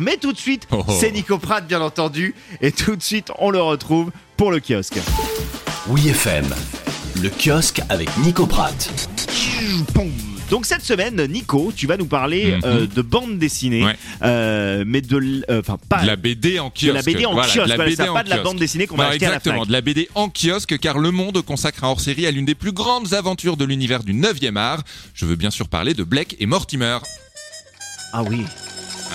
Mais tout de suite, Oh, oh. c'est Nico Pratt, bien entendu. Et tout de suite, on le retrouve pour le kiosque. Oui FM, le kiosque avec Nico Pratt. Donc cette semaine, Nico, tu vas nous parler Mhm. euh, de bande dessinée, Ouais. euh, mais de, euh, enfin pas De la BD en de kiosque. la BD en Voilà, kiosque, de la voilà, BD ça, en pas de la kiosque. bande dessinée qu'on va à la exactement, de la BD en kiosque, car Le Monde consacre un hors-série à l'une des plus grandes aventures de l'univers du 9e art. Je veux bien sûr parler de Blake et Mortimer. Ah oui.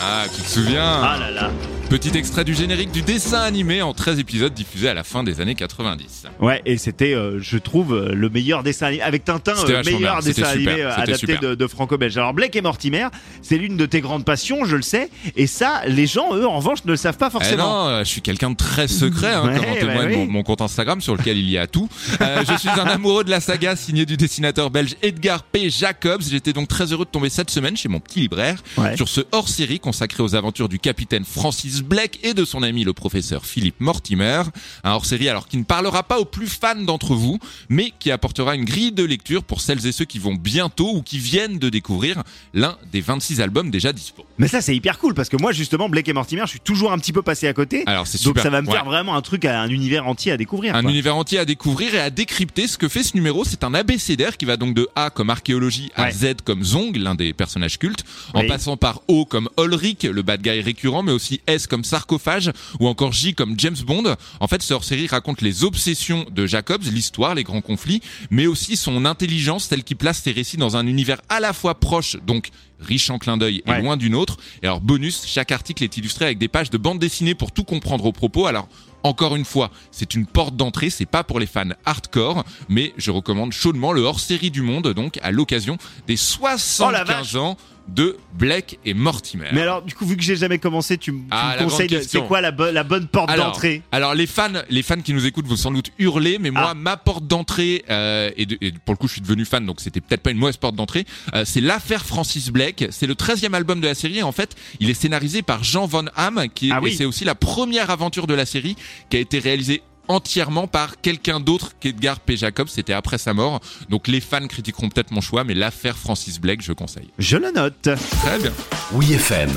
Ah, tu te souviens? Ah là là. Petit extrait du générique du dessin animé en 13 épisodes diffusé à la fin des années 90. Ouais, et c'était, euh, je trouve, euh, le meilleur dessin animé, avec Tintin, C'était euh, meilleur dessin animé super, adapté de, de franco-belge. Alors Blake et Mortimer, c'est l'une de tes grandes passions, je le sais, et ça, les gens, eux, en revanche, ne le savent pas Eh forcément. non, euh, je suis quelqu'un de très secret, hein, Ouais, comme en bah témoigne oui. mon, mon compte Instagram sur lequel il y a tout. Euh, je suis un amoureux de la saga signée du dessinateur belge Edgar P. Jacobs. J'étais donc très heureux de tomber cette semaine chez mon petit libraire Ouais. sur ce hors-série consacré aux aventures du capitaine Francis Blake et de son ami le professeur Philippe Mortimer. Un hors-série alors qui ne parlera pas aux plus fans d'entre vous, mais qui apportera une grille de lecture pour celles et ceux qui vont bientôt ou qui viennent de découvrir l'un des 26 albums déjà dispo. Mais ça, c'est hyper cool, parce que moi, justement, Blake et Mortimer, je suis toujours un petit peu passé à côté. Alors c'est donc super. ça va me faire vraiment un truc, un univers entier à découvrir. Un quoi. univers entier à découvrir et à décrypter. Ce que fait ce numéro, c'est un abécédaire qui va donc de A comme archéologie à Ouais. Z comme Zong, l'un des personnages cultes, en Oui. passant par O comme Ulrich, le bad guy récurrent, mais aussi S comme sarcophage ou encore J comme James Bond. En fait, ce hors-série raconte les obsessions de Jacobs, l'histoire, les grands conflits, mais aussi son intelligence, telle qui place ses récits dans un univers à la fois proche, donc riche en clins d'œil et Ouais. loin d'une autre. Et alors bonus, chaque article est illustré avec des pages de bande dessinée pour tout comprendre au propos. Alors encore une fois, c'est une porte d'entrée, c'est pas pour les fans hardcore, mais je recommande chaudement le hors-série du monde, donc à l'occasion des Oh la 75 ans de Blake et Mortimer. Mais alors, du coup, vu que j'ai jamais commencé, tu, Ah, me conseilles, c'est quoi la, bo- la bonne porte d'entrée? alors les fans, les fans qui nous écoutent vont sans doute hurler, mais moi Ah. ma porte d'entrée euh, et, de- et pour le coup je suis devenu fan, donc c'était peut-être pas une mauvaise porte d'entrée. euh, c'est l'affaire Francis Blake. C'est le 13e album de la série. En fait, il est scénarisé par Jean Von Ham, qui est- Ah oui. et c'est aussi la première aventure de la série qui a été réalisée entièrement par quelqu'un d'autre qu'Edgar P. Jacobs, c'était après sa mort. Donc les fans critiqueront peut-être mon choix, mais l'affaire Francis Blake, je conseille. Je le note. Très bien. Oui FM,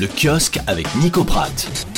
le kiosque avec Nico Pratt.